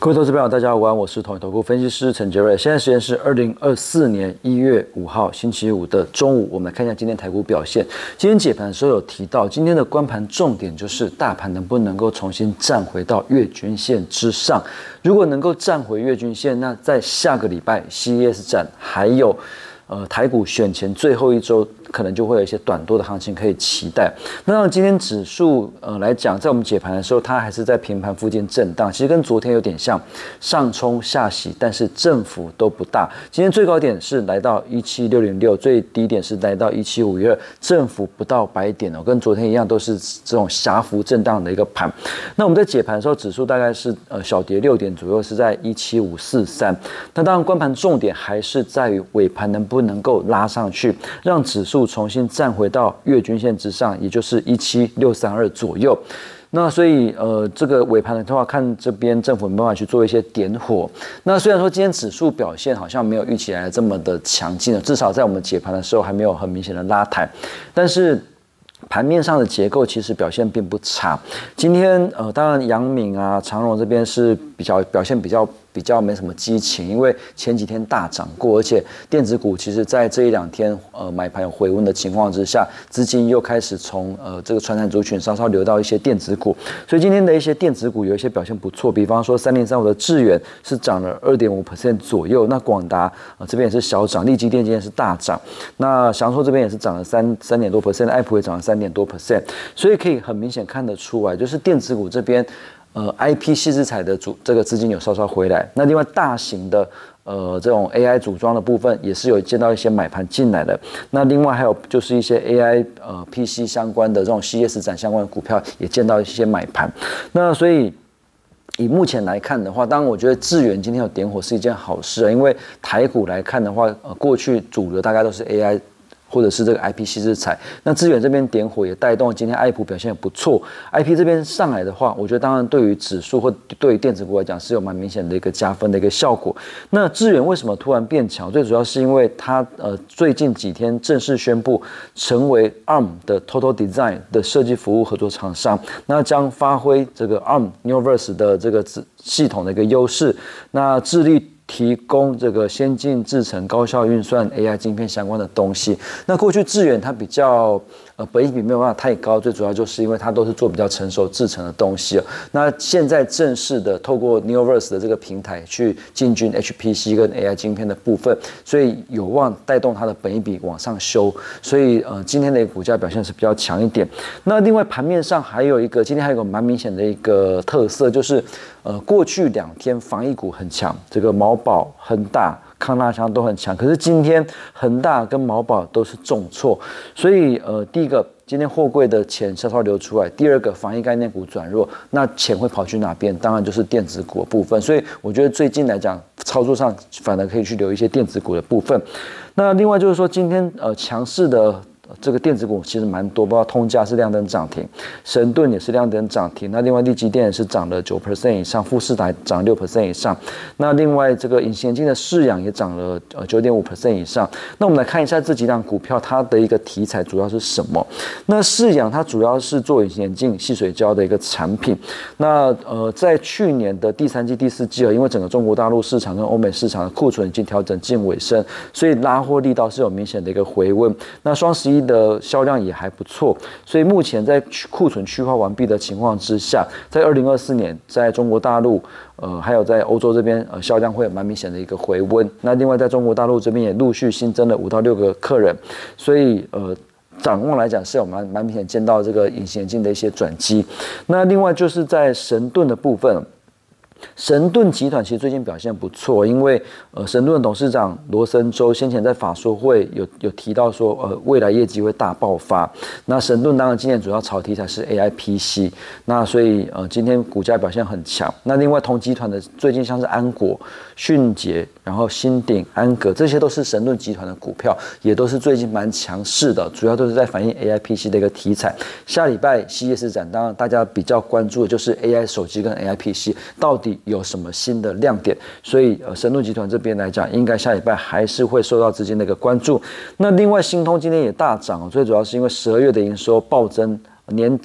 各位投资朋友，大家好，我是统一投顾分析师陈杰瑞。现在时间是二零二四年一月五号星期五的中午，我们来看一下今天台股表现。今天解盘的时候有提到，今天的关盘重点就是大盘能不能够重新站回到月均线之上。如果能够站回月均线，那在下个礼拜 CES 展还有呃台股选前最后一周。可能就会有一些短多的行情可以期待。那让今天指数呃来讲，在我们解盘的时候，它还是在平盘附近震荡，其实跟昨天有点像，上冲下洗，但是振幅都不大。今天最高点是来到一七六零六，最低点是来到一七五一二，振幅不到百点哦，跟昨天一样，都是这种狭幅震荡的一个盘。那我们在解盘的时候，指数大概是呃小跌六点左右，是在一七五四三。那当然，关盘重点还是在于尾盘能不能够拉上去，让指数。重新站回到月均线之上，也就是一七六三二左右。那所以呃，这个尾盘的话，看这边政府没办法去做一些点火。那虽然说今天指数表现好像没有预期来这么的强劲了至少在我们解盘的时候还没有很明显的拉抬，但是盘面上的结构其实表现并不差。今天呃，当然杨敏啊、长荣这边是比较表现比较。比较没什么激情，因为前几天大涨过，而且电子股其实在这一两天呃买盘有回温的情况之下，资金又开始从呃这个传产族群稍稍流到一些电子股，所以今天的一些电子股有一些表现不错，比方说三零三五的智远是涨了二点五 percent 左右，那广达啊这边也是小涨，立基电今天是大涨，那翔硕这边也是涨了三三点多 percent，爱普也涨了三点多 percent，所以可以很明显看得出来，就是电子股这边。呃，I P 细资材的主这个资金有稍稍回来，那另外大型的呃这种 A I 组装的部分也是有见到一些买盘进来的，那另外还有就是一些 A I 呃 P C 相关的这种 C S 展相关的股票也见到一些买盘，那所以以目前来看的话，当然我觉得智远今天有点火是一件好事啊，因为台股来看的话，呃过去主流大概都是 A I。或者是这个 I P 细制材，那资源这边点火也带动今天爱普表现也不错。I P 这边上来的话，我觉得当然对于指数或对于电子股来讲是有蛮明显的一个加分的一个效果。那资源为什么突然变强？最主要是因为它呃最近几天正式宣布成为 ARM 的 Total Design 的设计服务合作厂商，那将发挥这个 ARM Neoverse 的这个子系统的一个优势，那致力。提供这个先进制程、高效运算、AI 晶片相关的东西。那过去致远它比较。呃，本益比没有办法太高，最主要就是因为它都是做比较成熟制成的东西那现在正式的透过 Neoverse 的这个平台去进军 HPC 跟 AI 晶片的部分，所以有望带动它的本益比往上修。所以呃，今天的股价表现是比较强一点。那另外盘面上还有一个，今天还有个蛮明显的一个特色，就是呃，过去两天防疫股很强，这个毛宝、恒大。康拉强都很强，可是今天恒大跟毛宝都是重挫，所以呃，第一个今天货柜的钱稍稍流出来，第二个防疫概念股转弱，那钱会跑去哪边？当然就是电子股的部分，所以我觉得最近来讲，操作上反而可以去留一些电子股的部分。那另外就是说，今天呃强势的。这个电子股其实蛮多，包括通家是亮灯涨停，神盾也是亮灯涨停。那另外利基电也是涨了九 percent 以上，富士达涨六 percent 以上。那另外这个隐形眼镜的视氧也涨了呃九点五 percent 以上。那我们来看一下这几档股票它的一个题材主要是什么？那视氧它主要是做隐形眼镜吸水胶的一个产品。那呃在去年的第三季、第四季啊，因为整个中国大陆市场跟欧美市场的库存已经调整近尾声，所以拉货力道是有明显的一个回温。那双十一。的销量也还不错，所以目前在库存去化完毕的情况之下，在二零二四年，在中国大陆，呃，还有在欧洲这边，呃，销量会有蛮明显的一个回温。那另外在中国大陆这边也陆续新增了五到六个客人，所以呃，展望来讲是有蛮蛮明显见到这个隐形眼镜的一些转机。那另外就是在神盾的部分。神盾集团其实最近表现不错，因为呃，神盾董事长罗森州先前在法说会有有提到说，呃，未来业绩会大爆发。那神盾当然今年主要炒题材是 AI PC，那所以呃，今天股价表现很强。那另外同集团的最近像是安国、迅捷，然后新鼎、安格，这些都是神盾集团的股票，也都是最近蛮强势的，主要都是在反映 AI PC 的一个题材。下礼拜 CES 展，当然大家比较关注的就是 AI 手机跟 AI PC 到底。有什么新的亮点？所以呃，神盾集团这边来讲，应该下礼拜还是会受到资金的一个关注。那另外，新通今天也大涨，最主要是因为十二月的营收暴增，年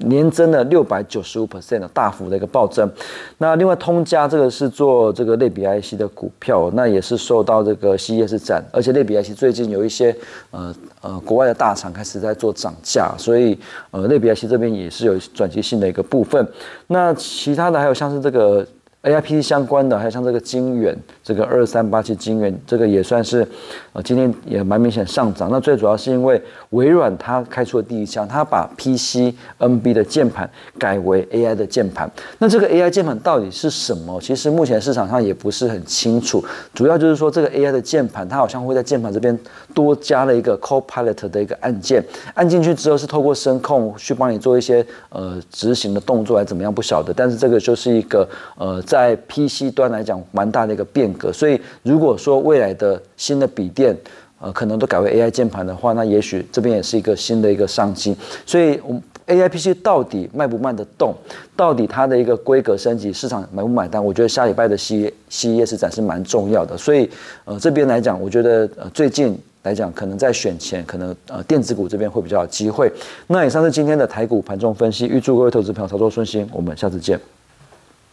年增了六百九十五 percent 的大幅的一个暴增。那另外通家这个是做这个类比 IC 的股票，那也是受到这个 CES 展，而且类比 IC 最近有一些呃呃国外的大厂开始在做涨价，所以呃类比 IC 这边也是有转机性的一个部分。那其他的还有像是这个。A I P C 相关的，还有像这个金元，这个二三八七金元，这个也算是，呃，今天也蛮明显上涨。那最主要是因为微软它开出了第一枪，它把 P C N B 的键盘改为 A I 的键盘。那这个 A I 键盘到底是什么？其实目前市场上也不是很清楚。主要就是说，这个 A I 的键盘，它好像会在键盘这边多加了一个 Copilot 的一个按键，按进去之后是透过声控去帮你做一些呃执行的动作，还怎么样不晓得。但是这个就是一个呃。在 PC 端来讲，蛮大的一个变革。所以，如果说未来的新的笔电，呃，可能都改为 AI 键盘的话，那也许这边也是一个新的一个商机。所以，我们 AI PC 到底卖不卖得动？到底它的一个规格升级，市场买不买单？我觉得下礼拜的 C CES 展是蛮重要的。所以，呃，这边来讲，我觉得呃，最近来讲，可能在选前，可能呃，电子股这边会比较有机会。那以上是今天的台股盘中分析，预祝各位投资朋友操作顺心。我们下次见。